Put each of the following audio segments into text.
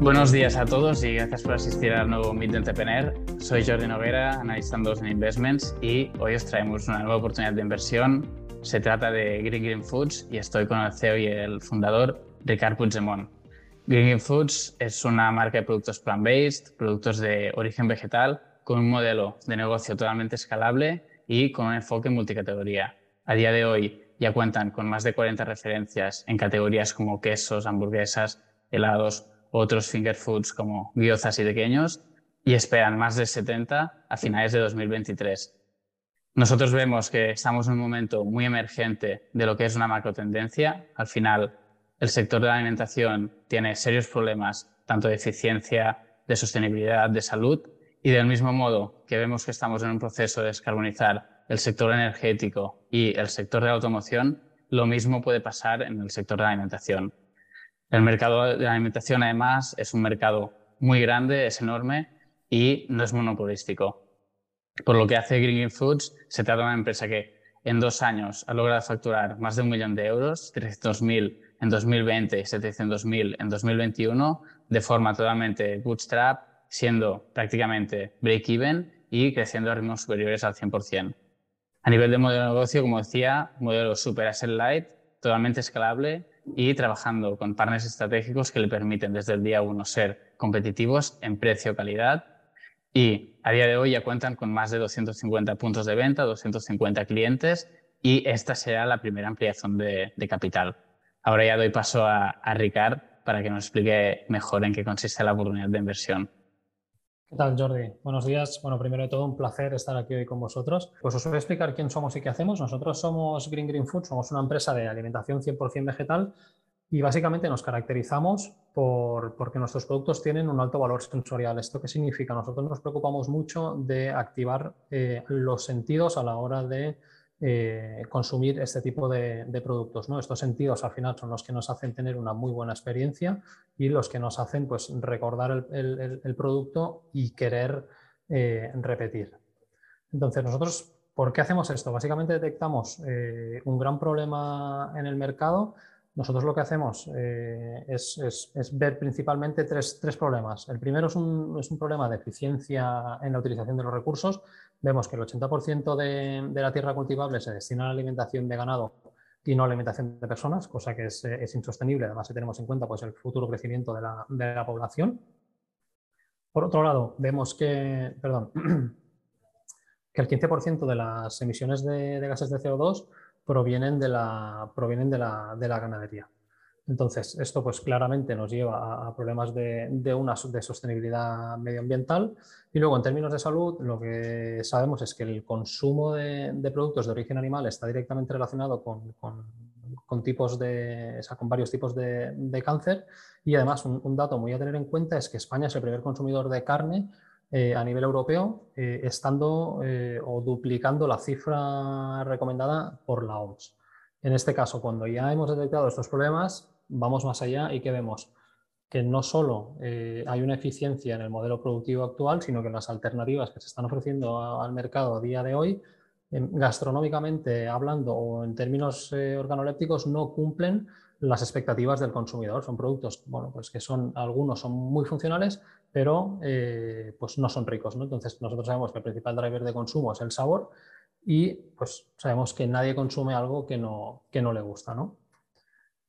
Buenos días a todos y gracias por asistir al nuevo Meet de Entrepreneur. Soy Jordi Noguera, analista en Investments y hoy os traemos una nueva oportunidad de inversión. Se trata de Green Green Foods y estoy con el CEO y el fundador, Ricard Puigdemont. Green Green Foods es una marca de productos plant-based, productos de origen vegetal, con un modelo de negocio totalmente escalable y con un enfoque multicategoría. A día de hoy ya cuentan con más de 40 referencias en categorías como quesos, hamburguesas, helados, otros finger foods como guiozas y pequeños y esperan más de 70 a finales de 2023. Nosotros vemos que estamos en un momento muy emergente de lo que es una macro tendencia. Al final, el sector de la alimentación tiene serios problemas tanto de eficiencia, de sostenibilidad, de salud y del mismo modo que vemos que estamos en un proceso de descarbonizar el sector energético y el sector de la automoción, lo mismo puede pasar en el sector de la alimentación. El mercado de la alimentación, además, es un mercado muy grande, es enorme y no es monopolístico. Por lo que hace Green Foods, se trata de una empresa que en dos años ha logrado facturar más de un millón de euros, 300.000 en 2020 y 700.000 en 2021, de forma totalmente bootstrap, siendo prácticamente break-even y creciendo a ritmos superiores al 100%. A nivel de modelo de negocio, como decía, modelo super asset light, totalmente escalable y trabajando con partners estratégicos que le permiten desde el día uno ser competitivos en precio-calidad y a día de hoy ya cuentan con más de 250 puntos de venta, 250 clientes y esta será la primera ampliación de, de capital. Ahora ya doy paso a, a Ricard para que nos explique mejor en qué consiste la oportunidad de inversión. ¿Qué tal, Jordi? Buenos días. Bueno, primero de todo, un placer estar aquí hoy con vosotros. Pues os voy a explicar quién somos y qué hacemos. Nosotros somos Green Green Food, somos una empresa de alimentación 100% vegetal y básicamente nos caracterizamos por, porque nuestros productos tienen un alto valor sensorial. ¿Esto qué significa? Nosotros nos preocupamos mucho de activar eh, los sentidos a la hora de eh, consumir este tipo de, productos. ¿no? Estos sentidos al final son los que nos hacen tener una muy buena experiencia y los que nos hacen pues, recordar el, producto y querer eh, repetir. Entonces, nosotros, ¿por qué hacemos esto? Básicamente detectamos eh, un gran problema en el mercado. Nosotros lo que hacemos es, ver principalmente tres, problemas. El primero es un, es un problema de eficiencia en la utilización de los recursos vemos que el 80% de, la tierra cultivable se destina a la alimentación de ganado y no a la alimentación de personas, cosa que es, es insostenible, además si tenemos en cuenta pues, el futuro crecimiento de la, de la población. Por otro lado, vemos que, perdón, que el 15% de las emisiones de, gases de CO2 provienen de la, provienen de la, de la ganadería. Entonces, esto pues claramente nos lleva a, problemas de, de, una, de sostenibilidad medioambiental y luego en términos de salud lo que sabemos es que el consumo de, productos de origen animal está directamente relacionado con, con, tipos de, con varios tipos de, cáncer y además un, dato muy a tener en cuenta es que España es el primer consumidor de carne eh, a nivel europeo, eh, estando eh, o duplicando la cifra recomendada por la OMS. En este caso, cuando ya hemos detectado estos problemas, vamos más allá y que vemos que no solo hay una eficiencia en el modelo productivo actual, sino que las alternativas que se están ofreciendo al mercado a día de hoy, gastronómicamente hablando o en términos organolépticos, no cumplen las expectativas del consumidor. Son productos bueno, pues que son, algunos son muy funcionales, pero eh, pues no son ricos. ¿no? Entonces, nosotros sabemos que el principal driver de consumo es el sabor y pues sabemos que nadie consume algo que no, que no le gusta. ¿no?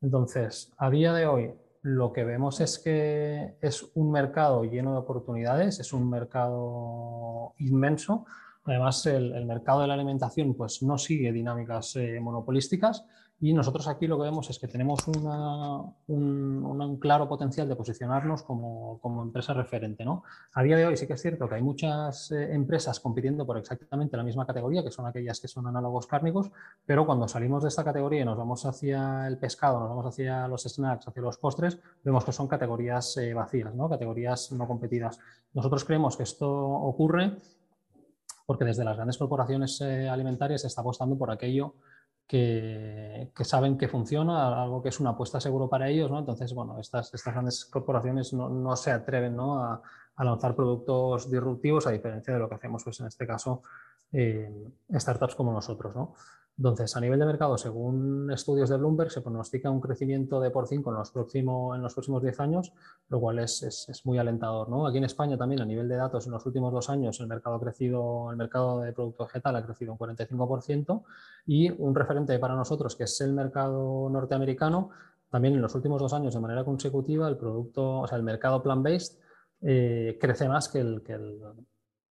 Entonces, a día de hoy, lo que vemos es que es un mercado lleno de oportunidades, es un mercado inmenso. Además, el, mercado de la alimentación pues, no sigue dinámicas eh, monopolísticas y nosotros aquí lo que vemos es que tenemos un, claro potencial de posicionarnos como, empresa referente. ¿no? A día de hoy sí que es cierto que hay muchas eh, empresas compitiendo por exactamente la misma categoría, que son aquellas que son análogos cárnicos, pero cuando salimos de esta categoría y nos vamos hacia el pescado, nos vamos hacia los snacks, hacia los postres, vemos que son categorías eh, vacías, ¿no? categorías no competidas. Nosotros creemos que esto ocurre porque desde las grandes corporaciones eh, alimentarias se está apostando por aquello que, saben que funciona, algo que es una apuesta seguro para ellos, ¿no? Entonces, bueno, estas, estas grandes corporaciones no, no se atreven ¿no? a, a, lanzar productos disruptivos, a diferencia de lo que hacemos, pues en este caso, eh, startups como nosotros, ¿no? Entonces, a nivel de mercado, según estudios de Bloomberg, se pronostica un crecimiento de por 5 en los, próximos, en los próximos 10 años, lo cual es, muy alentador. Aquí en España también, a nivel de datos, en los últimos dos años el mercado, ha crecido, el mercado de producto vegetal ha crecido un 45% y un referente para nosotros, que es el mercado norteamericano, también en los últimos dos años de manera consecutiva el producto, o sea, el mercado plant-based eh, crece más que el, que el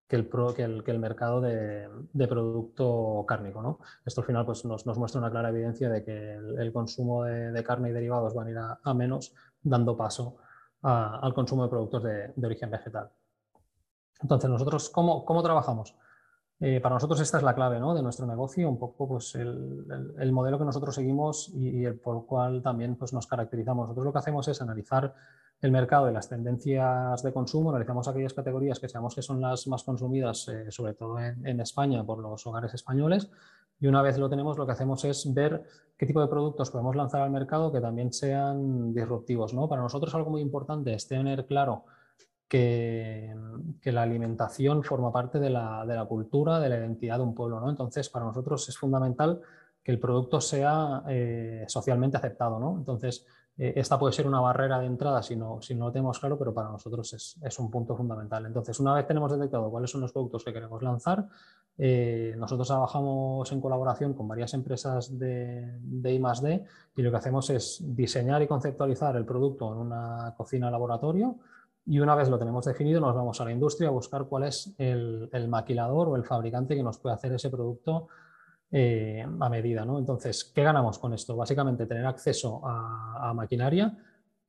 que el, que el, mercado de, producto cárnico. ¿no? Esto al final pues, nos, muestra una clara evidencia de que el, consumo de, carne y derivados van a ir a, menos, dando paso al consumo de productos de, origen vegetal. Entonces, nosotros, ¿cómo, cómo trabajamos? Eh, para nosotros esta es la clave ¿no? de nuestro negocio, un poco pues, el, modelo que nosotros seguimos y, el por cual también pues, nos caracterizamos. Nosotros lo que hacemos es analizar el mercado y las tendencias de consumo, analizamos aquellas categorías que sabemos que son las más consumidas, eh, sobre todo en, España, por los hogares españoles, y una vez lo tenemos, lo que hacemos es ver qué tipo de productos podemos lanzar al mercado que también sean disruptivos. ¿no? Para nosotros algo muy importante es tener claro que, la alimentación forma parte de la, cultura, de la identidad de un pueblo. ¿no? Entonces, para nosotros es fundamental que el producto sea eh, socialmente aceptado. ¿no? Entonces, eh, esta puede ser una barrera de entrada si no, si no lo tenemos claro, pero para nosotros es, un punto fundamental. Entonces, una vez tenemos detectado cuáles son los productos que queremos lanzar, eh, nosotros trabajamos en colaboración con varias empresas de, de I+D y lo que hacemos es diseñar y conceptualizar el producto en una cocina laboratorio y una vez lo tenemos definido nos vamos a la industria a buscar cuál es el, maquilador o el fabricante que nos puede hacer ese producto eh, a medida. ¿no? Entonces, ¿qué ganamos con esto? Básicamente tener acceso a, maquinaria,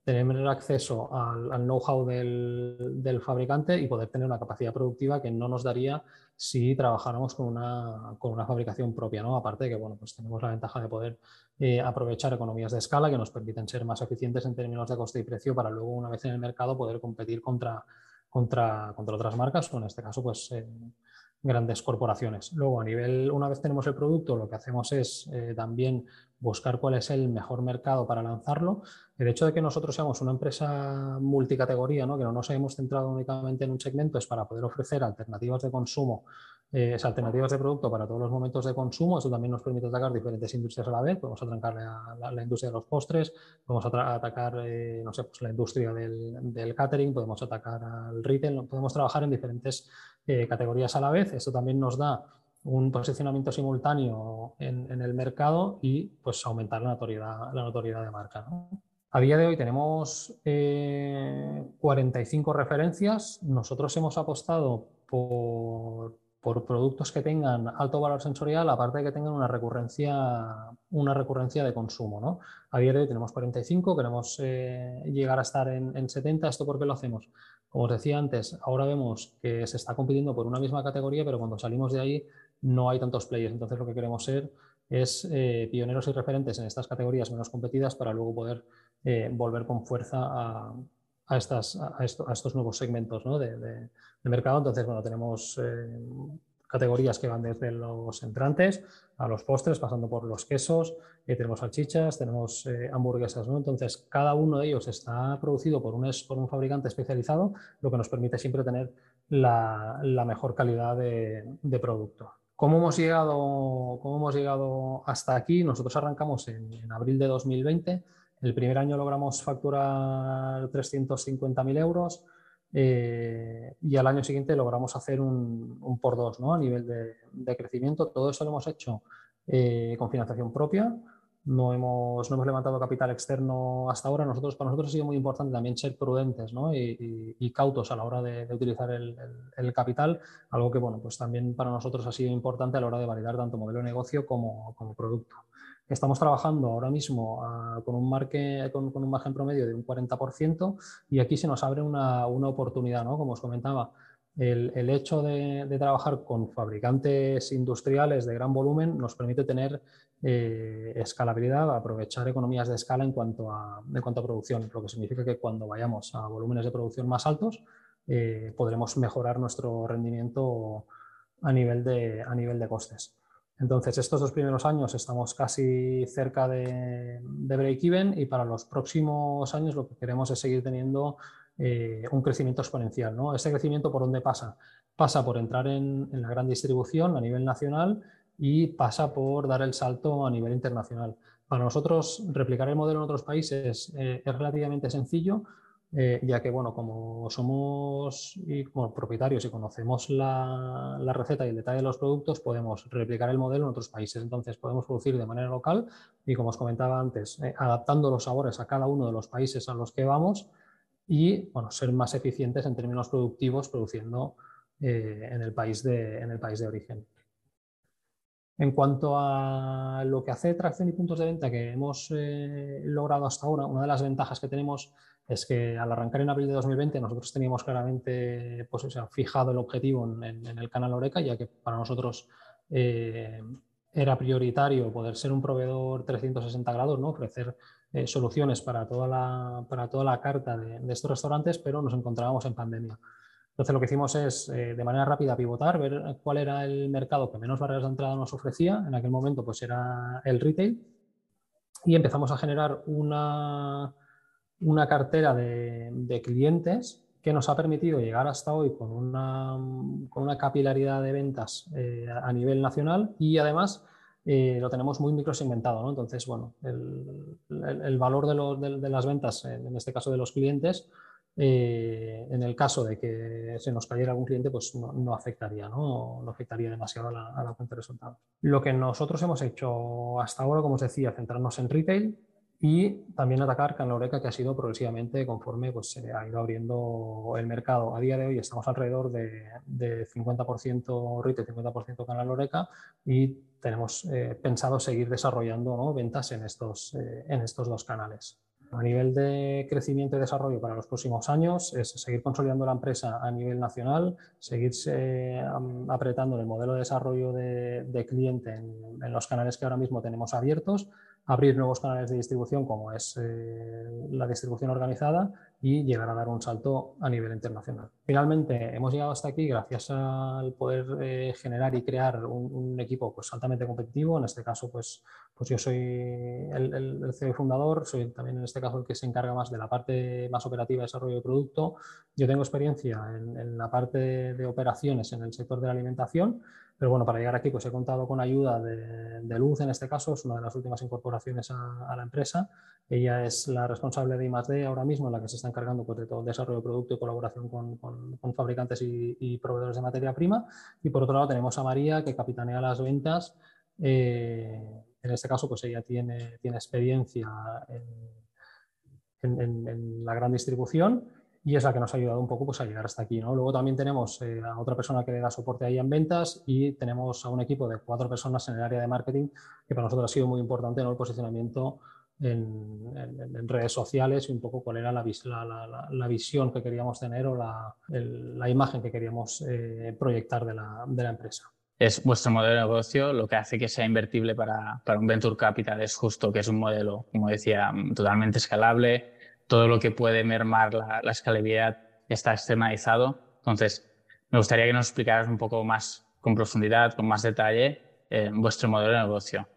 tener acceso al, know-how del, fabricante y poder tener una capacidad productiva que no nos daría si trabajáramos con una, con una fabricación propia. ¿no? Aparte de que bueno, pues tenemos la ventaja de poder eh, aprovechar economías de escala que nos permiten ser más eficientes en términos de coste y precio para luego, una vez en el mercado, poder competir contra, contra, contra otras marcas o en este caso, pues... Eh, grandes corporaciones. Luego, a nivel, una vez tenemos el producto, lo que hacemos es eh, también buscar cuál es el mejor mercado para lanzarlo. El hecho de que nosotros seamos una empresa multicategoría, ¿no? que no nos hayamos centrado únicamente en un segmento, es para poder ofrecer alternativas de consumo eh, alternativas de producto para todos los momentos de consumo. Eso también nos permite atacar diferentes industrias a la vez. Podemos atacar la, la, industria de los postres, podemos atacar eh, no sé, pues la industria del, catering, podemos atacar al retail, podemos trabajar en diferentes eh, categorías a la vez. Esto también nos da un posicionamiento simultáneo en, el mercado y pues aumentar la notoriedad, la notoriedad de marca. A día de hoy tenemos 45 referencias. Nosotros hemos apostado por, por productos que tengan alto valor sensorial, aparte de que tengan una recurrencia, una recurrencia de consumo. ¿no? A día de hoy tenemos 45, queremos eh, llegar a estar en, 70. ¿Esto por qué lo hacemos? Como os decía antes, ahora vemos que se está compitiendo por una misma categoría, pero cuando salimos de ahí no hay tantos players. Entonces lo que queremos ser es eh, pioneros y referentes en estas categorías menos competidas para luego poder eh, volver con fuerza a, a, estas, a, estos nuevos segmentos de, mercado. Entonces, bueno, tenemos eh, categorías que van desde los entrantes a los postres, pasando por los quesos, y tenemos salchichas, tenemos eh, hamburguesas. ¿no? Entonces, cada uno de ellos está producido por un, por un fabricante especializado, lo que nos permite siempre tener la, mejor calidad de, producto. ¿Cómo hemos, llegado, ¿Cómo hemos llegado hasta aquí? Nosotros arrancamos en, en abril de 2020 el primer año logramos facturar 350.000 euros eh, y al año siguiente logramos hacer un, por dos ¿no? a nivel de, crecimiento. Todo eso lo hemos hecho eh, con financiación propia. No hemos, no hemos levantado capital externo hasta ahora. Nosotros, para nosotros ha sido muy importante también ser prudentes ¿no? y, cautos a la hora de, utilizar el, capital, algo que bueno, pues también para nosotros ha sido importante a la hora de validar tanto modelo de negocio como producto. Estamos trabajando ahora mismo ah, con, un con, un margen promedio de un 40% y aquí se nos abre una, oportunidad, ¿no? Como os comentaba, el, hecho de, trabajar con fabricantes industriales de gran volumen nos permite tener eh, escalabilidad, aprovechar economías de escala en cuanto, a, cuanto a producción, lo que significa que cuando vayamos a volúmenes de producción más altos eh, podremos mejorar nuestro rendimiento a nivel de costes. Entonces, estos dos primeros años estamos casi cerca de, break-even y para los próximos años lo que queremos es seguir teniendo eh, un crecimiento exponencial. ¿no? Este crecimiento, ¿por dónde pasa? Pasa por entrar en, la gran distribución a nivel nacional y pasa por dar el salto a nivel internacional. Para nosotros, replicar el modelo en otros países eh, es relativamente sencillo, eh, ya que, bueno, como somos propietarios y conocemos la, receta y el detalle de los productos, podemos replicar el modelo en otros países. Entonces, podemos producir de manera local y, como os comentaba antes, eh, adaptando los sabores a cada uno de los países a los que vamos y, bueno, ser más eficientes en términos productivos produciendo en, el país en el país de origen. En cuanto a lo que hace tracción y puntos de venta que hemos eh, logrado hasta ahora, una de las ventajas que tenemos es que al arrancar en abril de 2020 nosotros teníamos claramente pues, fijado el objetivo en, el canal Oreca, ya que para nosotros eh, era prioritario poder ser un proveedor 360 grados, ¿no? ofrecer eh, soluciones para toda, la, para toda la carta de estos restaurantes, pero nos encontrábamos en pandemia. Entonces lo que hicimos es eh, de manera rápida pivotar, ver cuál era el mercado que menos barreras de entrada nos ofrecía. En aquel momento pues era el retail y empezamos a generar una, una cartera de, clientes que nos ha permitido llegar hasta hoy con una, con una capilaridad de ventas eh, a nivel nacional y además eh, lo tenemos muy microsegmentado. ¿no? Entonces, bueno, el, el, valor de, de, las ventas, en este caso de los clientes, eh, en el caso de que se nos cayera algún cliente, pues no, afectaría, ¿no? afectaría demasiado a la, cuenta de resultados. Lo que nosotros hemos hecho hasta ahora, como os decía, centrarnos en retail y también atacar Canaloreca, que ha sido progresivamente conforme pues, se ha ido abriendo el mercado. A día de hoy estamos alrededor de, de 50% retail, 50% Canaloreca y tenemos eh, pensado seguir desarrollando ventas en estos, eh, en estos dos canales. A nivel de crecimiento y desarrollo para los próximos años es seguir consolidando la empresa a nivel nacional, seguir apretando el modelo de desarrollo de, cliente en, los canales que ahora mismo tenemos abiertos, abrir nuevos canales de distribución como es eh, la distribución organizada y llegar a dar un salto a nivel internacional. Finalmente, hemos llegado hasta aquí gracias al poder eh, generar y crear un, equipo pues, altamente competitivo. En este caso, pues, pues yo soy el, CEO fundador, soy también en este caso el que se encarga más de la parte más operativa de desarrollo de producto. Yo tengo experiencia en, la parte de operaciones en el sector de la alimentación pero bueno, para llegar aquí pues he contado con ayuda de, Luz, en este caso, es una de las últimas incorporaciones a, la empresa. Ella es la responsable de I+.D. ahora mismo, la que se está encargando pues, de todo el desarrollo de producto y colaboración con, fabricantes y, proveedores de materia prima. Y por otro lado tenemos a María, que capitanea las ventas. Eh, en este caso, pues ella tiene, experiencia en, en la gran distribución y es la que nos ha ayudado un poco pues, a llegar hasta aquí. ¿no? Luego también tenemos eh, a otra persona que le da soporte ahí en ventas y tenemos a un equipo de cuatro personas en el área de marketing que para nosotros ha sido muy importante ¿no? el posicionamiento en, redes sociales y un poco cuál era la, la, la, visión que queríamos tener o la, imagen que queríamos eh, proyectar de la, de la empresa es vuestro modelo de negocio, lo que hace que sea invertible para, para, un venture capital es justo que es un modelo, como decía, totalmente escalable, todo lo que puede mermar la, la escalabilidad está externalizado. Entonces, me gustaría que nos explicaras un poco más con profundidad, con más detalle, eh, vuestro modelo de negocio.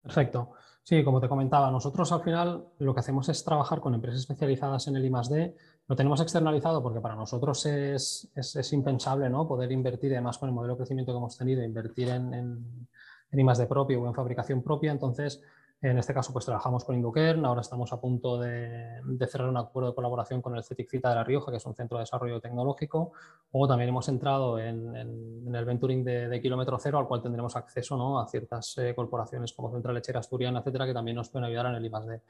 Perfecto. Sí, como te comentaba, nosotros al final lo que hacemos es trabajar con empresas especializadas en el I+.D. Lo tenemos externalizado porque para nosotros es, es, impensable ¿no? poder invertir, además con el modelo de crecimiento que hemos tenido, invertir en, en, en I+.D. propio o en fabricación propia. Entonces, en este caso, pues trabajamos con Indukern, ahora estamos a punto de, cerrar un acuerdo de colaboración con el CETIC Cita de La Rioja, que es un centro de desarrollo tecnológico. Luego también hemos entrado en, el venturing de, kilómetro cero, al cual tendremos acceso ¿no? a ciertas eh, corporaciones como Central Lechera Asturiana, etcétera, que también nos pueden ayudar en el I+.D.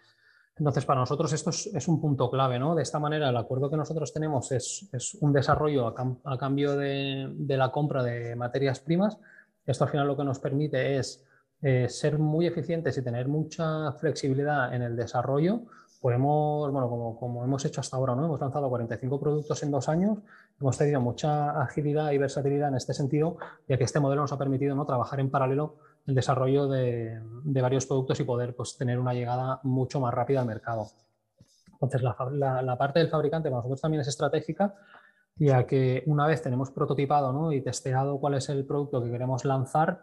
Entonces, para nosotros esto es, un punto clave, ¿no? De esta manera, el acuerdo que nosotros tenemos es, un desarrollo a, cambio de la compra de materias primas. Esto al final lo que nos permite es eh, ser muy eficientes y tener mucha flexibilidad en el desarrollo, podemos, bueno, como, hemos hecho hasta ahora, ¿no? hemos lanzado 45 productos en dos años, hemos tenido mucha agilidad y versatilidad en este sentido, ya que este modelo nos ha permitido ¿no? trabajar en paralelo el desarrollo de, varios productos y poder pues, tener una llegada mucho más rápida al mercado. Entonces, la, la, parte del fabricante para nosotros también es estratégica, ya que una vez tenemos prototipado ¿no? y testeado cuál es el producto que queremos lanzar,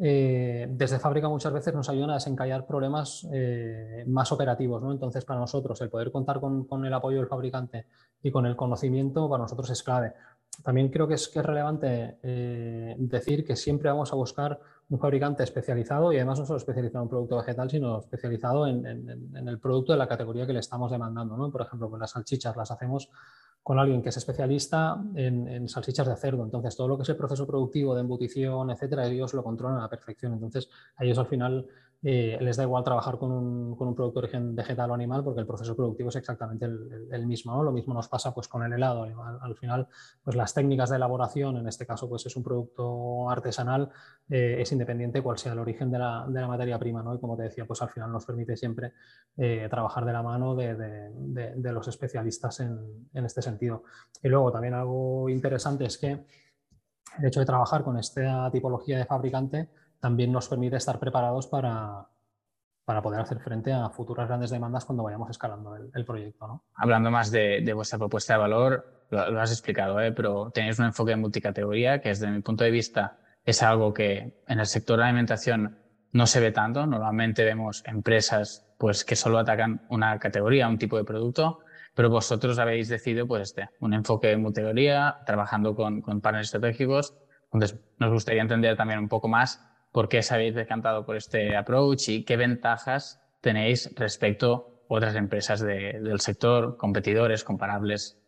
eh, desde fábrica muchas veces nos ayudan a desencallar problemas eh, más operativos. ¿no? Entonces, para nosotros, el poder contar con, el apoyo del fabricante y con el conocimiento, para nosotros es clave. también creo que es, relevante eh, decir que siempre vamos a buscar un fabricante especializado y además no solo especializado en un producto vegetal, sino especializado en, el producto de la categoría que le estamos demandando. ¿no? Por ejemplo, con las salchichas las hacemos con alguien que es especialista en, salchichas de cerdo. Entonces, todo lo que es el proceso productivo de embutición, etcétera, ellos lo controlan a la perfección. Entonces, a ellos al final eh, les da igual trabajar con un, producto de origen vegetal o animal porque el proceso productivo es exactamente el, mismo. ¿no? Lo mismo nos pasa pues, con el helado. Al, final, pues, las técnicas de elaboración, en este caso pues, es un producto artesanal, eh, es independiente cual sea el origen de la, materia prima. ¿no? Y como te decía, pues al final nos permite siempre eh, trabajar de la mano de los especialistas en, en este sentido. Y luego también algo interesante es que el hecho de trabajar con esta tipología de fabricante también nos permite estar preparados para, para poder hacer frente a futuras grandes demandas cuando vayamos escalando el, proyecto. ¿no? Hablando más de, vuestra propuesta de valor, lo, has explicado, ¿eh? pero tenéis un enfoque de multicategoría que desde mi punto de vista es algo que en el sector de alimentación no se ve tanto. Normalmente vemos empresas pues, que solo atacan una categoría, un tipo de producto, pero vosotros habéis decidido pues, este, un enfoque de multicategoría, trabajando con, con partners estratégicos. Entonces, nos gustaría entender también un poco más por qué os habéis decantado por este approach y qué ventajas tenéis respecto a otras empresas del sector, competidores comparables.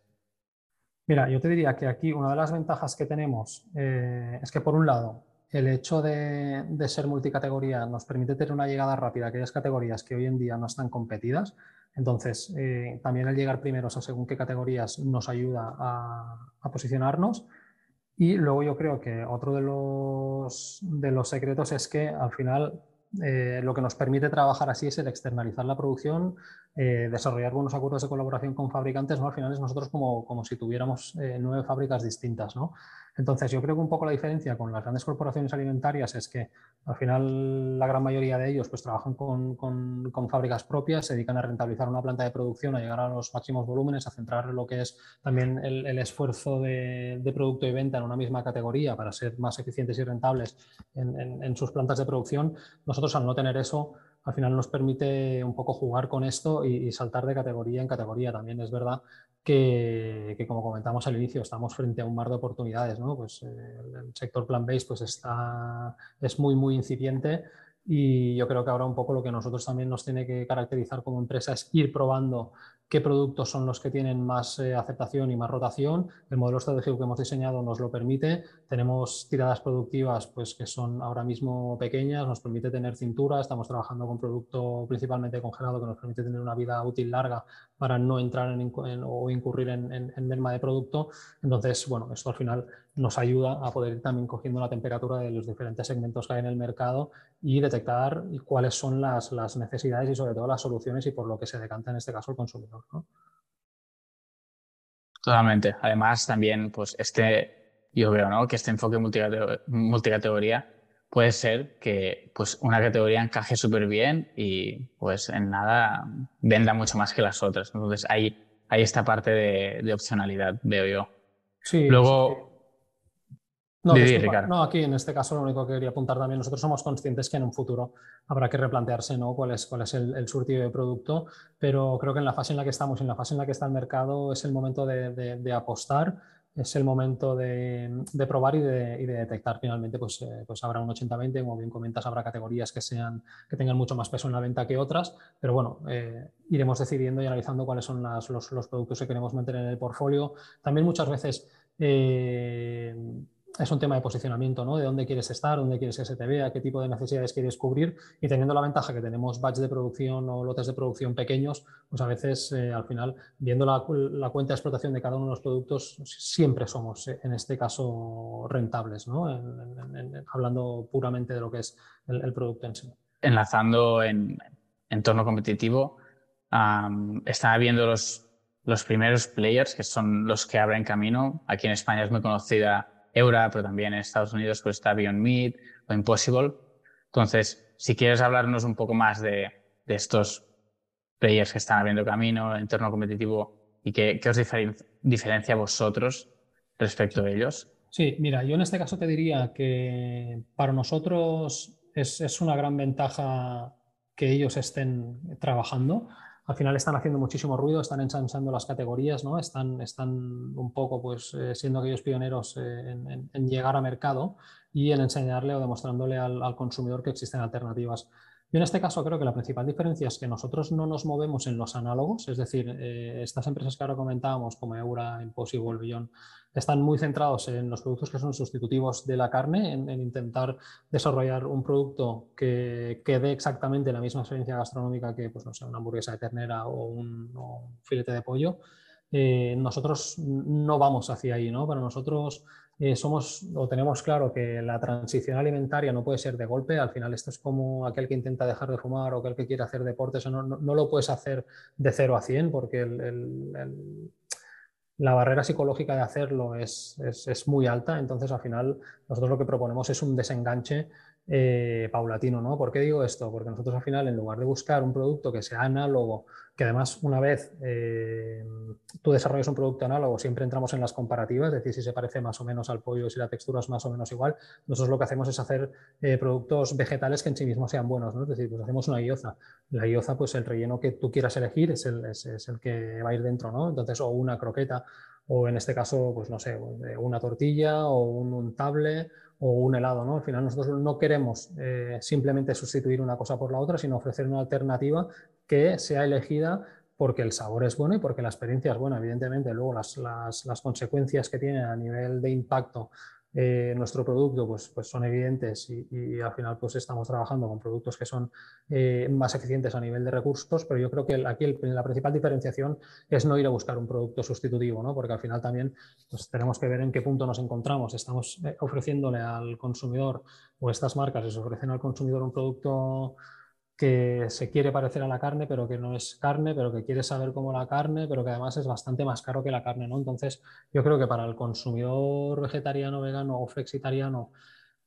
Mira, yo te diría que aquí una de las ventajas que tenemos eh, es que por un lado el hecho de, ser multicategoría nos permite tener una llegada rápida a aquellas categorías que hoy en día no están competidas. Entonces, eh, también el llegar primero a según qué categorías nos ayuda a posicionarnos. Y luego yo creo que otro de los, de los secretos es que al final eh, lo que nos permite trabajar así es el externalizar la producción, eh, desarrollar buenos acuerdos de colaboración con fabricantes, ¿no? Al final es nosotros como, como si tuviéramos eh, nueve fábricas distintas, ¿no? Entonces, yo creo que un poco la diferencia con las grandes corporaciones alimentarias es que al final la gran mayoría de ellos pues trabajan con, con, fábricas propias, se dedican a rentabilizar una planta de producción, a llegar a los máximos volúmenes, a centrar lo que es también el, esfuerzo de, producto y venta en una misma categoría para ser más eficientes y rentables en, en, en sus plantas de producción. Nosotros al no tener eso, al final nos permite un poco jugar con esto y, saltar de categoría en categoría. También es verdad que, como comentamos al inicio, estamos frente a un mar de oportunidades. ¿no? Pues, eh, el sector plant-based pues está, es muy, muy incipiente y yo creo que ahora un poco lo que nosotros también nos tiene que caracterizar como empresa es ir probando qué productos son los que tienen más eh, aceptación y más rotación. El modelo estratégico que hemos diseñado nos lo permite. Tenemos tiradas productivas pues, que son ahora mismo pequeñas, nos permite tener cintura. Estamos trabajando con producto principalmente congelado que nos permite tener una vida útil larga para no entrar en, o incurrir en, en, merma de producto. Entonces, bueno, esto al final nos ayuda a poder ir también cogiendo la temperatura de los diferentes segmentos que hay en el mercado y detectar cuáles son las, las necesidades y sobre todo las soluciones y por lo que se decanta en este caso el consumidor. Totalmente. Además, también, pues este, yo veo, ¿no? Que este enfoque multicategoría puede ser que pues una categoría encaje súper bien y pues en nada venda mucho más que las otras. Entonces hay, hay esta parte de, de opcionalidad, veo yo. Sí. Luego, no, aquí en este caso lo único que quería apuntar también, nosotros somos conscientes que en un futuro habrá que replantearse ¿no? cuál es, cuál es el, surtido de producto, pero creo que en la fase en la que estamos, en la fase en la que está el mercado, es el momento de, apostar, es el momento de, probar y de, detectar finalmente, pues, eh, pues habrá un 80-20, como bien comentas, habrá categorías que, sean, que tengan mucho más peso en la venta que otras, pero bueno, eh, iremos decidiendo y analizando cuáles son los, los, productos que queremos mantener en el portfolio. También muchas veces... Eh, es un tema de posicionamiento, ¿no? De dónde quieres estar, dónde quieres que se te vea, qué tipo de necesidades quieres cubrir y teniendo la ventaja que tenemos batch de producción o lotes de producción pequeños, pues a veces eh, al final, viendo la, cuenta de explotación de cada uno de los productos, siempre somos eh, en este caso rentables, ¿no? hablando puramente de lo que es el, producto en sí. Enlazando en entorno competitivo, están habiendo los, los primeros players que son los que abren camino. Aquí en España es muy conocida Eura, pero también en Estados Unidos pues está Beyond Meat o Impossible. Entonces, si quieres hablarnos un poco más de, estos players que están abriendo camino, entorno competitivo y qué, os diferencia vosotros respecto a ellos. Sí, mira, yo en este caso te diría que para nosotros es, es una gran ventaja que ellos estén trabajando al final están haciendo muchísimo ruido, están ensanchando las categorías, ¿no? están, están un poco pues, eh, siendo aquellos pioneros eh, en, llegar a mercado y en enseñarle o demostrándole al consumidor que existen alternativas. Yo en este caso creo que la principal diferencia es que nosotros no nos movemos en los análogos, es decir, eh, estas empresas que ahora comentábamos como Eura, Impossible, Beyond, están muy centrados en los productos que son sustitutivos de la carne, en, intentar desarrollar un producto que, que, dé exactamente la misma experiencia gastronómica que pues, no sé, una hamburguesa de ternera o un, filete de pollo. Eh, nosotros no vamos hacia ahí, ¿no? Para nosotros eh, somos o tenemos claro que la transición alimentaria no puede ser de golpe. Al final, esto es como aquel que intenta dejar de fumar o aquel que quiere hacer deportes. No, no, lo puedes hacer de 0 a 100 porque la barrera psicológica de hacerlo es, es, es, muy alta. Entonces, al final, nosotros lo que proponemos es un desenganche eh, paulatino. ¿no? ¿Por qué digo esto? Porque nosotros al final, en lugar de buscar un producto que sea análogo, que además una vez eh, tú desarrollas un producto análogo, siempre entramos en las comparativas, es decir, si se parece más o menos al pollo, si la textura es más o menos igual, nosotros lo que hacemos es hacer eh, productos vegetales que en sí mismos sean buenos, ¿no? es decir, pues hacemos una guioza. La guioza, pues el relleno que tú quieras elegir es el, es, el que va a ir dentro, ¿no? Entonces, o una croqueta, o en este caso, pues no sé, una tortilla o un, un table o un helado. ¿no? Al final nosotros no queremos eh, simplemente sustituir una cosa por la otra, sino ofrecer una alternativa que sea elegida porque el sabor es bueno y porque la experiencia es buena. Evidentemente, luego las, las, las consecuencias que tiene a nivel de impacto eh, nuestro producto pues, pues son evidentes y, al final pues estamos trabajando con productos que son eh, más eficientes a nivel de recursos, pero yo creo que aquí la principal diferenciación es no ir a buscar un producto sustitutivo, ¿no? porque al final también pues, tenemos que ver en qué punto nos encontramos. Estamos eh, ofreciéndole al consumidor o estas marcas les ofrecen al consumidor un producto que se quiere parecer a la carne, pero que no es carne, pero que quiere saber cómo la carne, pero que además es bastante más caro que la carne, ¿no? Entonces, yo creo que para el consumidor vegetariano, vegano o flexitariano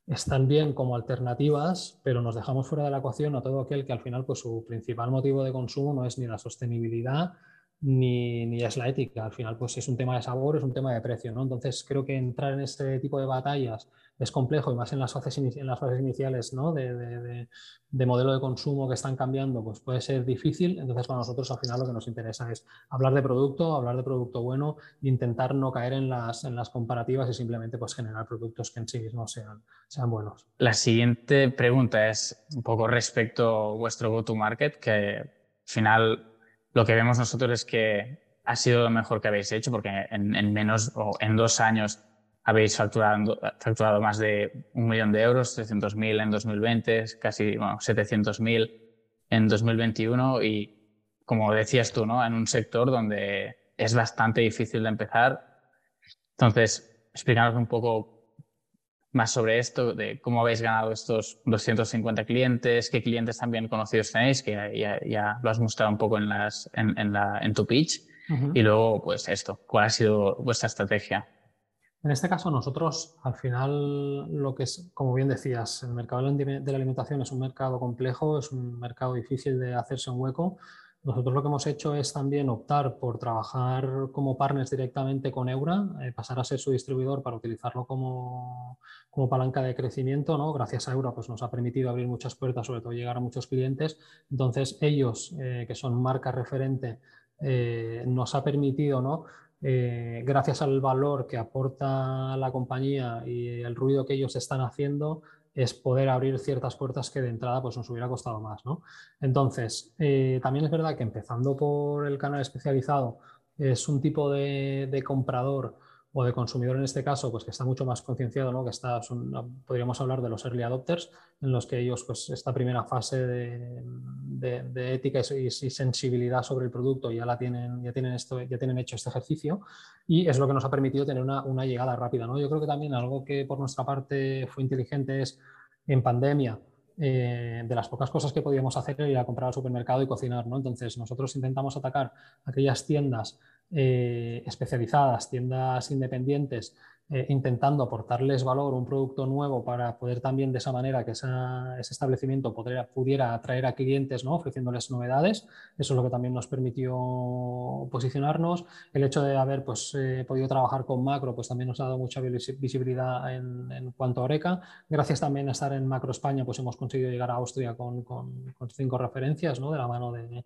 están bien como alternativas, pero nos dejamos fuera de la ecuación a todo aquel que al final pues su principal motivo de consumo no es ni la sostenibilidad ni, ni, es la ética. Al final, pues es un tema de sabor, es un tema de precio, ¿no? Entonces, creo que entrar en este tipo de batallas es complejo y más en las fases, en las fases iniciales ¿no? de, de, de, modelo de consumo que están cambiando, pues puede ser difícil. Entonces, para nosotros, al final, lo que nos interesa es hablar de producto, hablar de producto bueno, intentar no caer en las, en las comparativas y simplemente pues, generar productos que en sí mismos sean, sean buenos. La siguiente pregunta es un poco respecto a vuestro go-to-market, que al final lo que vemos nosotros es que ha sido lo mejor que habéis hecho, porque en, en menos o en dos años habéis facturado, facturado más de un millón de euros, 300.000 en 2020, casi bueno, 700.000 en 2021 y como decías tú, ¿no? en un sector donde es bastante difícil de empezar. Entonces, explícanos un poco más sobre esto, de cómo habéis ganado estos 250 clientes, qué clientes también conocidos tenéis, que ya, ya lo has mostrado un poco en, las, en, en, la, en tu pitch. Y luego, pues esto, ¿cuál ha sido vuestra estrategia? En este caso, nosotros, al final, lo que es, como bien decías, el mercado de la alimentación es un mercado complejo, es un mercado difícil de hacerse un hueco. Nosotros lo que hemos hecho es también optar por trabajar como partners directamente con Eura, eh, pasar a ser su distribuidor para utilizarlo como, como, palanca de crecimiento. ¿no? Gracias a Eura pues, nos ha permitido abrir muchas puertas, sobre todo llegar a muchos clientes. Entonces, ellos, eh, que son marca referente, eh, nos ha permitido ¿no? Gracias al valor que aporta la compañía y el ruido que ellos están haciendo, es poder abrir ciertas puertas que de entrada pues, nos hubiera costado más. ¿no? Entonces, eh, también es verdad que empezando por el canal especializado, es un tipo de comprador o de consumidor en este caso, pues que está mucho más concienciado, ¿no? que está, podríamos hablar de los early adopters, en los que ellos, pues esta primera fase de, de, ética y, sensibilidad sobre el producto ya la tienen, ya tienen, esto, ya tienen hecho este ejercicio y es lo que nos ha permitido tener una, una llegada rápida. ¿no? Yo creo que también algo que por nuestra parte fue inteligente es en pandemia, eh, de las pocas cosas que podíamos hacer era ir a comprar al supermercado y cocinar. ¿no? Entonces, nosotros intentamos atacar aquellas tiendas eh, especializadas, tiendas independientes, eh, intentando aportarles valor, un producto nuevo para poder también de esa manera que ese establecimiento pudiera atraer a clientes, ¿no? ofreciéndoles novedades. Eso es lo que también nos permitió posicionarnos. El hecho de haber pues, eh, podido trabajar con Macro pues, también nos ha dado mucha visibilidad en, cuanto a Oreca. Gracias también a estar en Macro España, pues hemos conseguido llegar a Austria con, con, con cinco referencias ¿no? de la mano de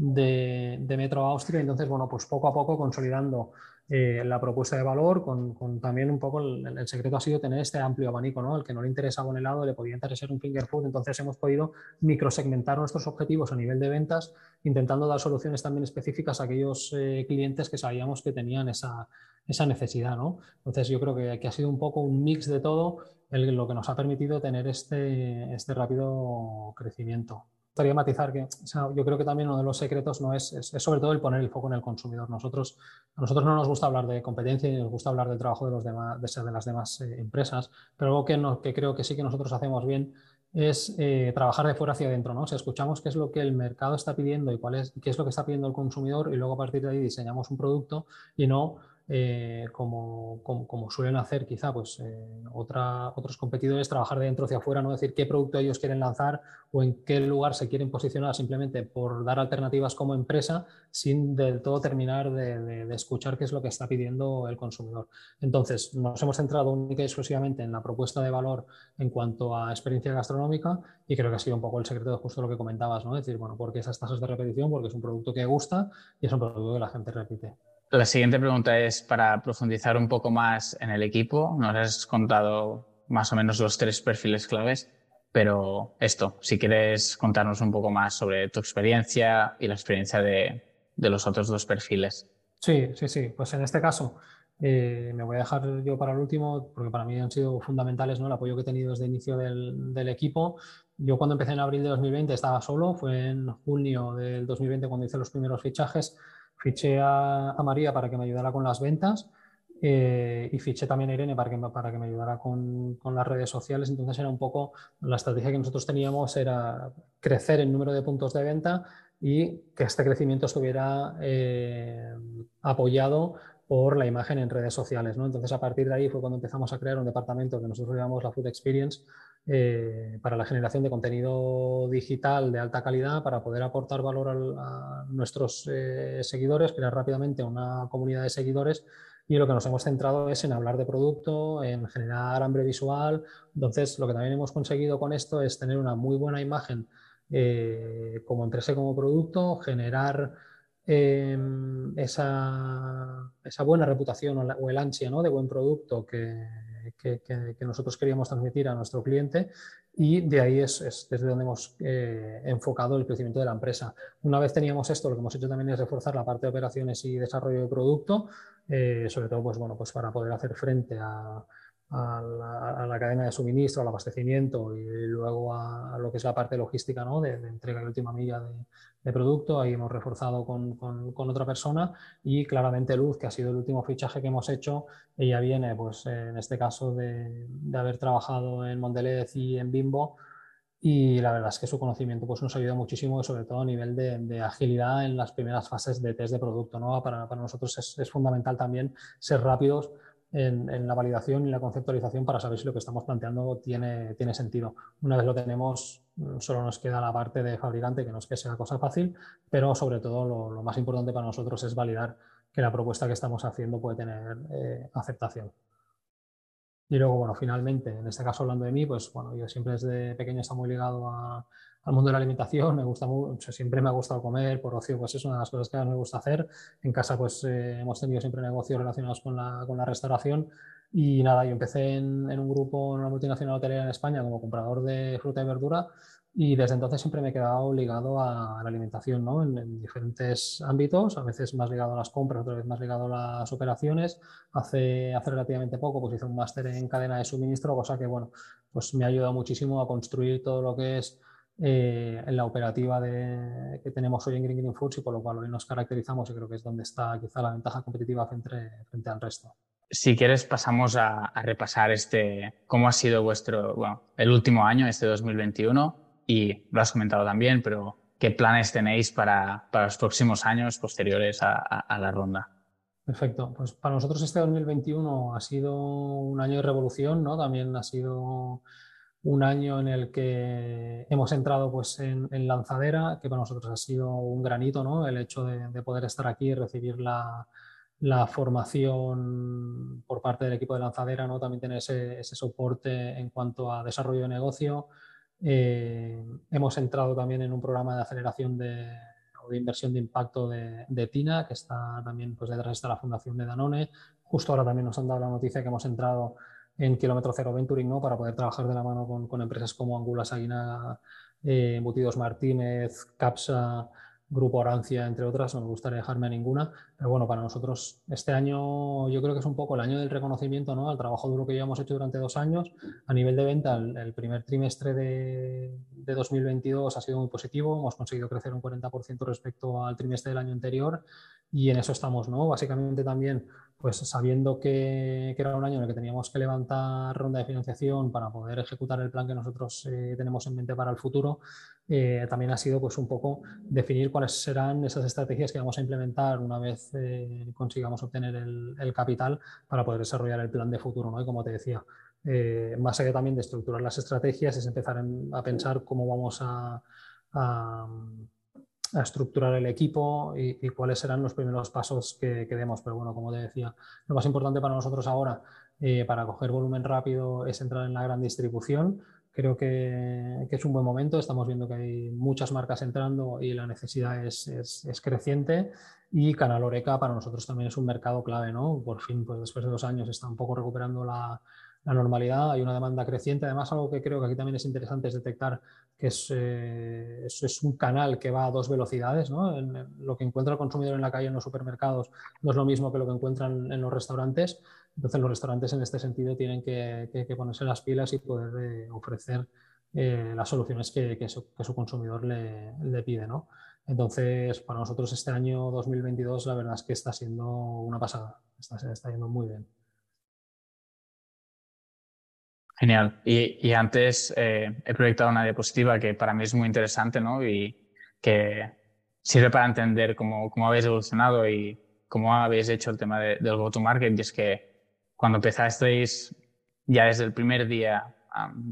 de, Metro Austria. Entonces, bueno, pues poco a poco consolidando eh, la propuesta de valor, con, también un poco el, secreto ha sido tener este amplio abanico, ¿no? El que no le interesaba un helado le podía interesar un finger food, entonces hemos podido microsegmentar nuestros objetivos a nivel de ventas, intentando dar soluciones también específicas a aquellos eh, clientes que sabíamos que tenían esa, esa necesidad, ¿no? Entonces yo creo que, que, ha sido un poco un mix de todo lo que nos ha permitido tener este, este rápido crecimiento gustaría matizar que yo creo que también uno de los secretos no es, es, sobre todo el poner el foco en el consumidor. Nosotros, a nosotros no nos gusta hablar de competencia y nos gusta hablar del trabajo de, los demás, de, de las demás eh, empresas, pero algo que, no, que creo que sí que nosotros hacemos bien es eh, trabajar de fuera hacia adentro, ¿no? O escuchamos qué es lo que el mercado está pidiendo y cuál es, qué es lo que está pidiendo el consumidor y luego a partir de ahí diseñamos un producto y no eh, como, suelen hacer quizá pues, eh, otros competidores, trabajar de dentro hacia afuera, no decir qué producto ellos quieren lanzar o en qué lugar se quieren posicionar simplemente por dar alternativas como empresa sin del todo terminar de, escuchar qué es lo que está pidiendo el consumidor. Entonces, nos hemos centrado única y exclusivamente en la propuesta de valor en cuanto a experiencia gastronómica y creo que ha sido un poco el secreto de justo lo que comentabas, ¿no? Es decir, bueno, porque esas tasas de repetición, porque es un producto que gusta y es un producto que la gente repite. La siguiente pregunta es para profundizar un poco más en el equipo. Nos has contado más o menos los tres perfiles claves, pero esto, si quieres contarnos un poco más sobre tu experiencia y la experiencia de, los otros dos perfiles. Sí, sí, sí. Pues en este caso eh, me voy a dejar yo para el último, porque para mí han sido fundamentales ¿no? el apoyo que he tenido desde el inicio del, del equipo. Yo cuando empecé en abril de 2020 estaba solo, fue en junio del 2020 cuando hice los primeros fichajes fiché a, María para que me ayudara con las ventas eh, y fiché también a Irene para que, para que me ayudara con, con, las redes sociales. Entonces era un poco, la estrategia que nosotros teníamos era crecer el número de puntos de venta y que este crecimiento estuviera eh, apoyado por la imagen en redes sociales. ¿no? Entonces, a partir de ahí fue cuando empezamos a crear un departamento que nosotros llamamos la Food Experience, eh, para la generación de contenido digital de alta calidad para poder aportar valor a, nuestros eh, seguidores, crear rápidamente una comunidad de seguidores y lo que nos hemos centrado es en hablar de producto, en generar hambre visual. Entonces, lo que también hemos conseguido con esto es tener una muy buena imagen eh, como empresa como producto, generar em, esa, esa, buena reputación o, el ansia de buen producto que, que, nosotros queríamos transmitir a nuestro cliente y de ahí es, desde donde hemos eh, enfocado el crecimiento de la empresa. Una vez teníamos esto, lo que hemos hecho también es reforzar la parte de operaciones y desarrollo de producto, eh, sobre todo pues, bueno, pues para poder hacer frente a, a la, cadena de suministro, al abastecimiento y luego a, lo que es la parte logística ¿no? de, entrega de última milla de, producto. Ahí hemos reforzado con, con, otra persona y claramente Luz, que ha sido el último fichaje que hemos hecho, ella viene, pues en este caso, de, de haber trabajado en Mondelez y en Bimbo. Y la verdad es que su conocimiento pues, nos ayuda muchísimo, sobre todo a nivel de, de agilidad en las primeras fases de test de producto. ¿no? Para, para nosotros es, es fundamental también ser rápidos en, la validación y la conceptualización para saber si lo que estamos planteando tiene, tiene sentido. Una vez lo tenemos, solo nos queda la parte de fabricante, que no es que sea cosa fácil, pero sobre todo lo, más importante para nosotros es validar que la propuesta que estamos haciendo puede tener eh, aceptación. Y luego, bueno, finalmente, en este caso hablando de mí, pues bueno, yo siempre desde pequeño estado muy ligado al mundo de la alimentación, me gusta mucho, siempre me ha gustado comer, por ocio, pues es una de las cosas que más me gusta hacer. En casa, pues eh, hemos tenido siempre negocios relacionados con la, con la restauración. Y nada, yo empecé en, en, un grupo, en una multinacional hotelera en España como comprador de fruta y verdura y desde entonces siempre me he quedado ligado a la alimentación, ¿no? En, en, diferentes ámbitos, a veces más ligado a las compras, otra vez más ligado a las operaciones. Hace, hace relativamente poco pues hice un máster en cadena de suministro, cosa que, bueno, pues me ha ayudado muchísimo a construir todo lo que es eh, en la operativa de, que tenemos hoy en Green Green Foods y por lo cual hoy nos caracterizamos y creo que es donde está quizá la ventaja competitiva frente, frente al resto. Si quieres pasamos a, repasar este, cómo ha sido vuestro, el último año, este 2021, y lo has comentado también, pero ¿qué planes tenéis para, para los próximos años posteriores a, la ronda? Perfecto. Pues para nosotros este 2021 ha sido un año de revolución, ¿no? También ha sido un año en el que hemos entrado pues, en, lanzadera, que para nosotros ha sido un granito, ¿no? el hecho de, poder estar aquí y recibir la, formación por parte del equipo de lanzadera, ¿no? también tener ese, soporte en cuanto a desarrollo de negocio. Eh, hemos entrado también en un programa de aceleración de de inversión de impacto de, TINA, que está también pues, detrás está la fundación de Danone. Justo ahora también nos han dado la noticia que hemos entrado en kilómetro cero venturing ¿no? para poder trabajar de la mano con, empresas como Angula Saguina, eh, Embutidos Martínez, Capsa, Grupo Orancia, entre otras, no me gustaría dejarme a ninguna, pero bueno, para nosotros este año yo creo que es un poco el año del reconocimiento ¿no? al trabajo duro que ya hemos hecho durante dos años. A nivel de venta, el, primer trimestre de, de, 2022 ha sido muy positivo, hemos conseguido crecer un 40% respecto al trimestre del año anterior y en eso estamos, ¿no? Básicamente también pues sabiendo que, era un año en el que teníamos que levantar ronda de financiación para poder ejecutar el plan que nosotros eh, tenemos en mente para el futuro, eh, también ha sido pues un poco definir cuáles serán esas estrategias que vamos a implementar una vez eh, consigamos obtener el, capital para poder desarrollar el plan de futuro, ¿no? Y como te decía, más allá también de estructurar las estrategias es empezar a pensar cómo vamos a a estructurar el equipo y, cuáles serán los primeros pasos que, demos. Pero bueno, como te decía, lo más importante para nosotros ahora, eh, para coger volumen rápido, es entrar en la gran distribución. Creo que, es un buen momento. Estamos viendo que hay muchas marcas entrando y la necesidad es, es, creciente. Y Canal Oreca para nosotros también es un mercado clave. ¿no? Por fin, pues después de dos años, está un poco recuperando la, la normalidad, hay una demanda creciente. Además, algo que creo que aquí también es interesante es detectar que es, eh, es, un canal que va a dos velocidades. ¿no? lo que encuentra el consumidor en la calle en los supermercados no es lo mismo que lo que encuentran en los restaurantes. Entonces, los restaurantes en este sentido tienen que, ponerse las pilas y poder eh, ofrecer eh, las soluciones que, su, consumidor le, le pide. ¿no? Entonces, para nosotros este año 2022, la verdad es que está siendo una pasada, está, está yendo muy bien. Genial. Y, antes eh, he proyectado una diapositiva que para mí es muy interesante ¿no? y que sirve para entender cómo, cómo habéis evolucionado y cómo habéis hecho el tema del go-to-market. Y es que cuando empezasteis, ya desde el primer día,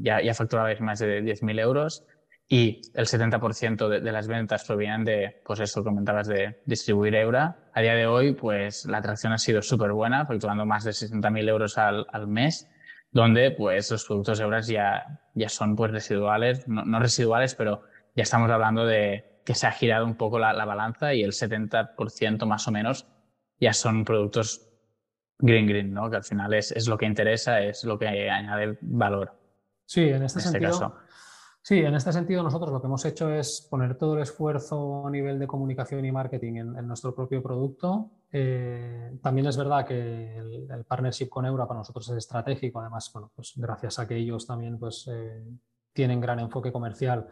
ya, ya facturabais más de 10.000 euros y el 70% de, de, las ventas provienen de, pues eso comentabas, de distribuir Eura. A día de hoy, pues la atracción ha sido súper buena, facturando más de 60.000 euros al, al mes donde pues los productos euros ya, ya son pues residuales, no, residuales, pero ya estamos hablando de que se ha girado un poco la, balanza y el 70% más o menos ya son productos green green, ¿no? que al final es, es lo que interesa, es lo que añade valor. Sí, en este, este sentido. Sí, en este sentido nosotros lo que hemos hecho es poner todo el esfuerzo a nivel de comunicación y marketing en, nuestro propio producto. Eh, también es verdad que el, partnership con Eura para nosotros es estratégico, además, bueno, pues gracias a que ellos también pues, eh, tienen gran enfoque comercial,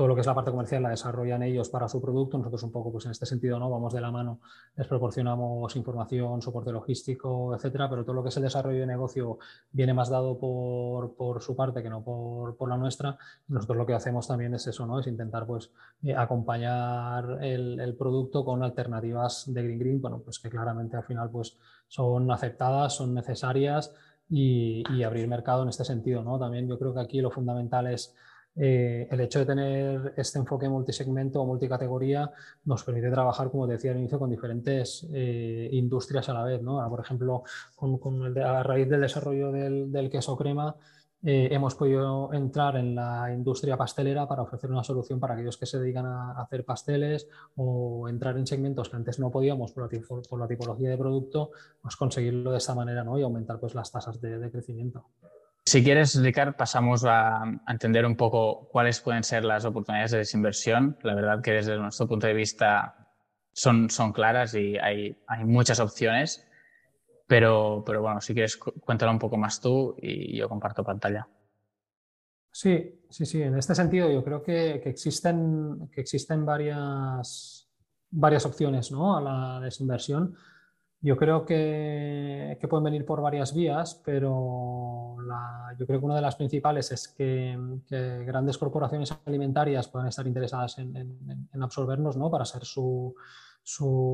todo lo que es la parte comercial la desarrollan ellos para su producto. Nosotros un poco, pues en este sentido, no vamos de la mano, les proporcionamos información, soporte logístico, etcétera, pero todo lo que es el desarrollo de negocio viene más dado por, por su parte que no por, por, la nuestra. Nosotros lo que hacemos también es eso, ¿no? Es intentar pues eh, acompañar el, producto con alternativas de Green Green, bueno, pues que claramente al final pues son aceptadas, son necesarias y, y abrir mercado en este sentido, ¿no? También yo creo que aquí lo fundamental es eh, el hecho de tener este enfoque multisegmento o multicategoría nos permite trabajar, como decía al inicio, con diferentes eh, industrias a la vez. ¿no? Por ejemplo, con, a raíz del desarrollo del, queso crema, eh, hemos podido entrar en la industria pastelera para ofrecer una solución para aquellos que se dedican a, hacer pasteles o entrar en segmentos que antes no podíamos por la, tipología de producto, pues conseguirlo de esta manera y aumentar pues, las tasas de crecimiento. Si quieres, Ricard, pasamos a, entender un poco cuáles pueden ser las oportunidades de desinversión. La verdad que desde nuestro punto de vista son, claras y hay, muchas opciones. Pero, bueno, si quieres, cuéntalo un poco más tú y yo comparto pantalla. Sí, sí, sí. En este sentido, yo creo que, que existen, que varias, opciones a la desinversión. Yo creo que, pueden venir por varias vías, pero yo creo que una de las principales es que, grandes corporaciones alimentarias puedan estar interesadas en, absorbernos ¿no? para ser su,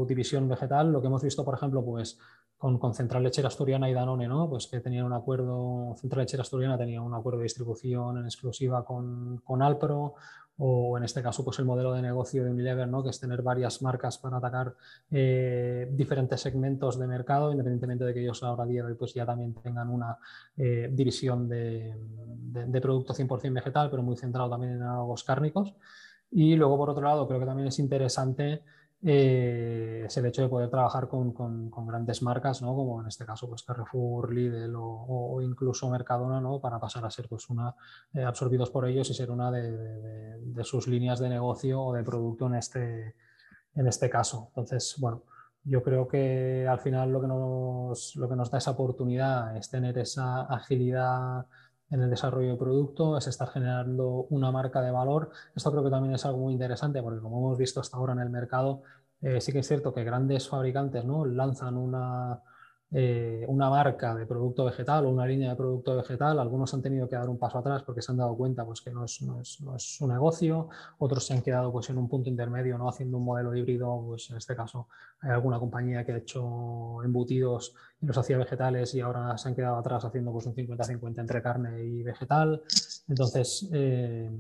división vegetal. Lo que hemos visto, por ejemplo, pues, con, Central Lechera Asturiana y Danone, ¿no? pues que tenían un acuerdo, Central Lechera Asturiana tenía un acuerdo de distribución en exclusiva con, con Alpro o en este caso pues el modelo de negocio de Unilever, ¿no? que es tener varias marcas para atacar eh, diferentes segmentos de mercado, independientemente de que ellos ahora día de hoy pues ya también tengan una eh, división de, de, producto 100% vegetal, pero muy centrado también en análogos cárnicos. Y luego, por otro lado, creo que también es interesante eh, es el hecho de poder trabajar con, con, grandes marcas, ¿no? como en este caso pues Carrefour, Lidl o, incluso Mercadona, ¿no? para pasar a ser pues, una, eh, absorbidos por ellos y ser una de, de, sus líneas de negocio o de producto en este, en este caso. Entonces, bueno, yo creo que al final lo que, nos, lo que nos da esa oportunidad es tener esa agilidad en el desarrollo de producto, es estar generando una marca de valor. Esto creo que también es algo muy interesante porque como hemos visto hasta ahora en el mercado, eh, sí que es cierto que grandes fabricantes ¿no? lanzan una, eh, una marca de producto vegetal o una línea de producto vegetal, algunos han tenido que dar un paso atrás porque se han dado cuenta pues, que no es, no es, no es su negocio, otros se han quedado pues, en un punto intermedio, ¿no? haciendo un modelo híbrido, pues, en este caso hay alguna compañía que ha hecho embutidos y los hacía vegetales y ahora se han quedado atrás haciendo pues, un 50-50 entre carne y vegetal. Entonces, eh,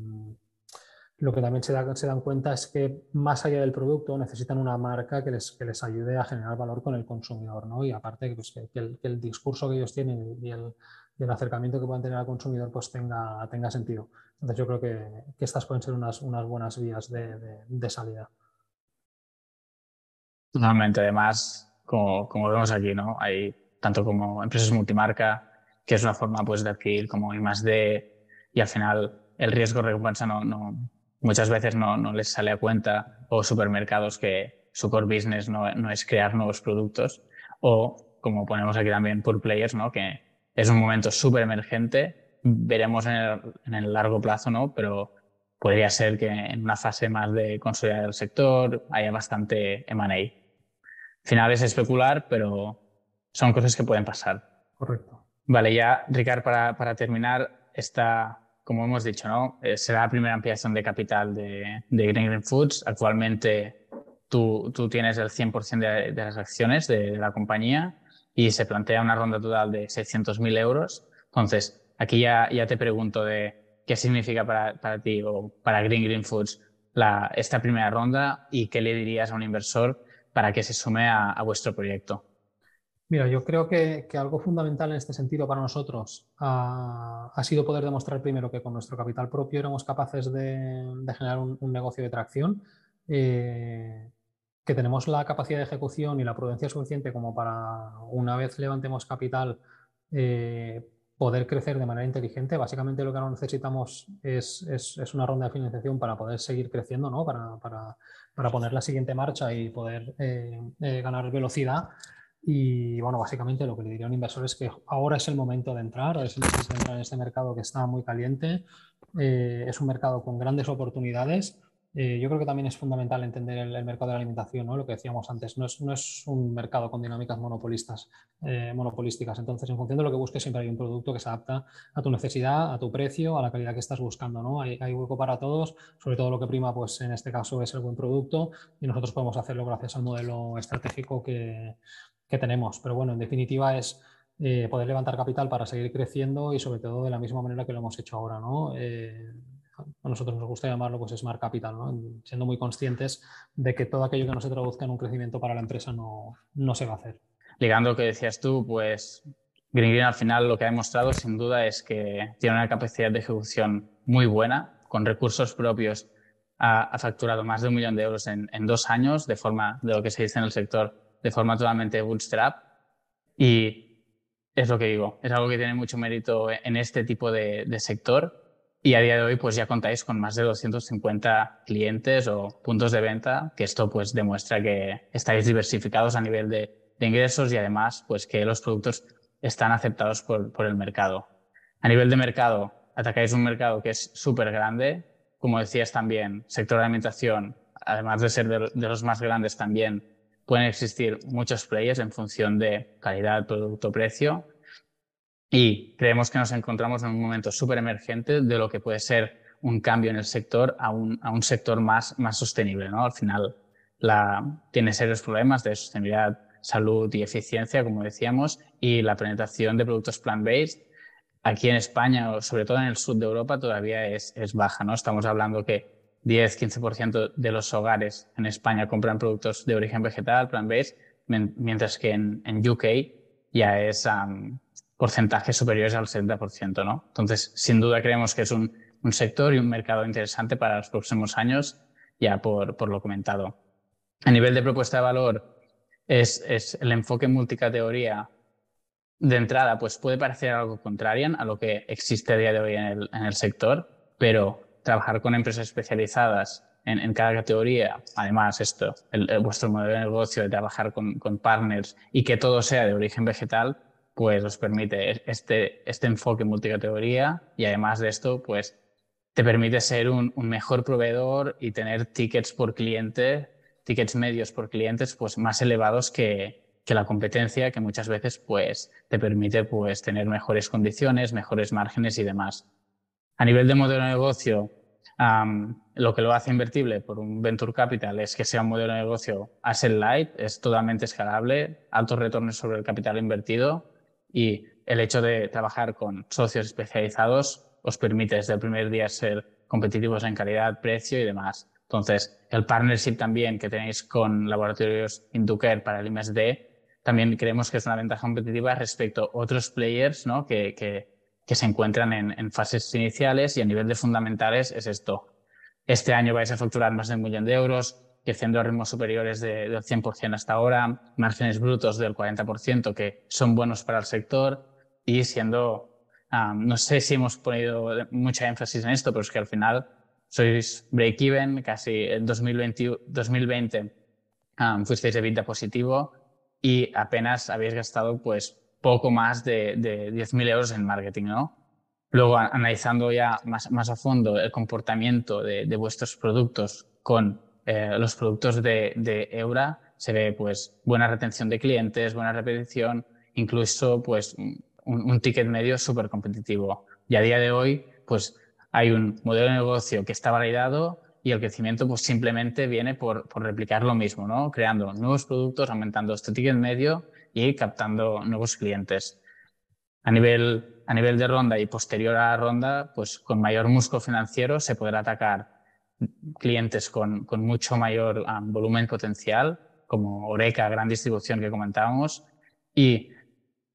lo que también se, dan cuenta es que más allá del producto necesitan una marca que les, que les ayude a generar valor con el consumidor, ¿no? Y aparte pues, que, el, que, el, discurso que ellos tienen y el, el, acercamiento que puedan tener al consumidor pues tenga, tenga sentido. Entonces yo creo que, estas pueden ser unas, unas buenas vías de, de, salida. Totalmente. Además, como, como, vemos aquí, ¿no? Hay tanto como empresas multimarca, que es una forma pues, de adquirir como I más D y al final el riesgo recompensa no, muchas veces no, no, les sale a cuenta, o supermercados que su core business no, no, es crear nuevos productos, o como ponemos aquí también, por players, ¿no? que es un momento súper emergente, veremos en el, en el, largo plazo, ¿no? pero podría ser que en una fase más de consolidar el sector haya bastante M&A. Al final es especular, pero son cosas que pueden pasar. Correcto. Vale, ya, Ricard, para, para terminar esta como hemos dicho, ¿no? Eh, será la primera ampliación de capital de, de Green Green Foods. Actualmente tú, tú tienes el 100% de, de, las acciones de, la compañía y se plantea una ronda total de 600.000 euros. Entonces, aquí ya, ya te pregunto de qué significa para, para ti o para Green Green Foods la, esta primera ronda y qué le dirías a un inversor para que se sume a, a vuestro proyecto. Mira, yo creo que, algo fundamental en este sentido para nosotros ha, sido poder demostrar primero que con nuestro capital propio éramos capaces de, generar un, negocio de tracción, eh, que tenemos la capacidad de ejecución y la prudencia suficiente como para, una vez levantemos capital, eh, poder crecer de manera inteligente. Básicamente lo que ahora necesitamos es, una ronda de financiación para poder seguir creciendo, ¿no? para, para, poner la siguiente marcha y poder eh, ganar velocidad. Y bueno, básicamente lo que le diría a un inversor es que ahora es el momento de entrar, es el momento de entrar en este mercado que está muy caliente. Eh, es un mercado con grandes oportunidades. Eh, yo creo que también es fundamental entender el, mercado de la alimentación, ¿no? lo que decíamos antes, no es, no es un mercado con dinámicas monopolistas, eh, monopolísticas. Entonces, en función de lo que busques, siempre hay un producto que se adapta a tu necesidad, a tu precio, a la calidad que estás buscando. ¿no? Hay, hay hueco para todos, sobre todo lo que prima, pues en este caso es el buen producto y nosotros podemos hacerlo gracias al modelo estratégico que, que tenemos. Pero bueno, en definitiva es eh, poder levantar capital para seguir creciendo y sobre todo de la misma manera que lo hemos hecho ahora. ¿no? A nosotros nos gusta llamarlo pues Smart Capital, siendo muy conscientes de que todo aquello que no se traduzca en un crecimiento para la empresa no, no se va a hacer. Ligando lo que decías tú, pues Green Green al final lo que ha demostrado sin duda es que tiene una capacidad de ejecución muy buena, con recursos propios ha, facturado más de un millón de euros en, dos años, de forma de lo que se dice en el sector de forma totalmente bootstrap. Y es lo que digo, es algo que tiene mucho mérito en este tipo de, sector y a día de hoy pues ya contáis con más de 250 clientes o puntos de venta, que esto pues demuestra que estáis diversificados a nivel de, ingresos y además pues que los productos están aceptados por, el mercado. A nivel de mercado, atacáis un mercado que es súper grande, como decías también, sector de alimentación, además de ser de los más grandes también, pueden existir muchos players en función de calidad, producto, precio. Y creemos que nos encontramos en un momento súper emergente de lo que puede ser un cambio en el sector a un, a un sector más, más sostenible. ¿no? Al final la, tiene serios problemas de sostenibilidad, salud y eficiencia, como decíamos, y la penetración de productos plant-based aquí en España o sobre todo en el sur de Europa todavía es, es baja. ¿no? Estamos hablando que 10-15% de los hogares en España compran productos de origen vegetal, plant-based, mientras que en, en, UK ya es um, porcentajes superiores al 70%, ¿no? Entonces, sin duda creemos que es un, un sector y un mercado interesante para los próximos años, ya por, por lo comentado. A nivel de propuesta de valor, es, es el enfoque multicategoría de entrada, pues puede parecer algo contrario a lo que existe a día de hoy en el, en el sector, pero trabajar con empresas especializadas en, en cada categoría, además esto, el, vuestro modelo de negocio de trabajar con, con, partners y que todo sea de origen vegetal, pues os permite este, este enfoque multicategoría y además de esto, pues te permite ser un, un mejor proveedor y tener tickets por cliente, tickets medios por clientes, pues más elevados que, que la competencia que muchas veces pues te permite pues tener mejores condiciones, mejores márgenes y demás. A nivel de modelo de negocio, lo que lo hace invertible por un venture capital es que sea un modelo de negocio asset light, es totalmente escalable, altos retornos sobre el capital invertido y el hecho de trabajar con socios especializados os permite desde el primer día ser competitivos en calidad, precio y demás. Entonces, el partnership también que tenéis con laboratorios Inducare para el IMSD también creemos que es una ventaja competitiva respecto a otros players ¿no? que, que, que se encuentran en, en, fases iniciales y a nivel de fundamentales es esto. Este año vais a facturar más de un millón de euros, creciendo a ritmos superiores de, del 100% hasta ahora, márgenes brutos del 40% que son buenos para el sector y siendo, um, no sé si hemos ponido mucha énfasis en esto, pero es que al final sois break-even, casi en 2020, 2020 um, fuisteis de vida positivo y apenas habéis gastado pues poco más de, de 10.000 euros en marketing, ¿no? Luego, analizando ya más, más a fondo el comportamiento de, de vuestros productos con eh, los productos de, de, Eura, se ve pues buena retención de clientes, buena repetición, incluso pues un, un ticket medio súper competitivo. Y a día de hoy, pues hay un modelo de negocio que está validado y el crecimiento pues simplemente viene por, por replicar lo mismo, ¿no? Creando nuevos productos, aumentando este ticket medio y captando nuevos clientes. A nivel, a nivel de ronda y posterior a la ronda, pues con mayor músculo financiero se podrá atacar clientes con, con mucho mayor um, volumen potencial, como Oreca, gran distribución que comentábamos, y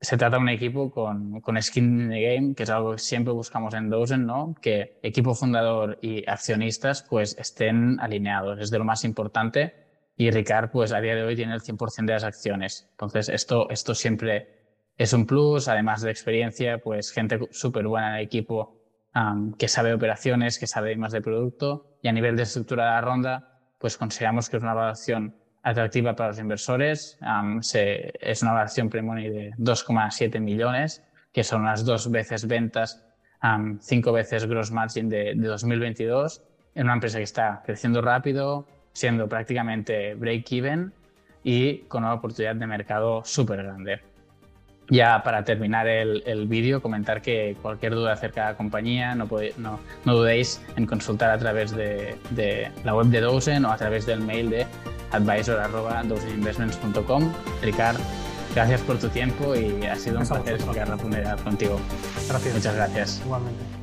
se trata de un equipo con, con skin in the game, que es algo que siempre buscamos en Dozen, ¿no? Que equipo fundador y accionistas pues estén alineados, es de lo más importante. Y Ricard pues a día de hoy tiene el 100% de las acciones. Entonces esto, esto siempre es un plus, además de experiencia, pues gente súper buena en el equipo que sabe operaciones, que sabe más de producto. Y a nivel de estructura de la ronda, pues consideramos que es una evaluación atractiva para los inversores. Es una valoración pre-money de 2,7 millones, que son unas dos veces ventas, um, cinco veces gross margin de, de 2022, en una empresa que está creciendo rápido, siendo prácticamente break-even y con una oportunidad de mercado súper grande. Ya para terminar el, el vídeo, comentar que cualquier duda acerca de la compañía no, no, no dudéis en consultar a través de, de, la web de Dozen o a través del mail de advisor.dozeninvestments.com. Ricard, gracias por tu tiempo y ha sido un placer explicar la contigo. Gracias. Muchas gracias. Igualmente.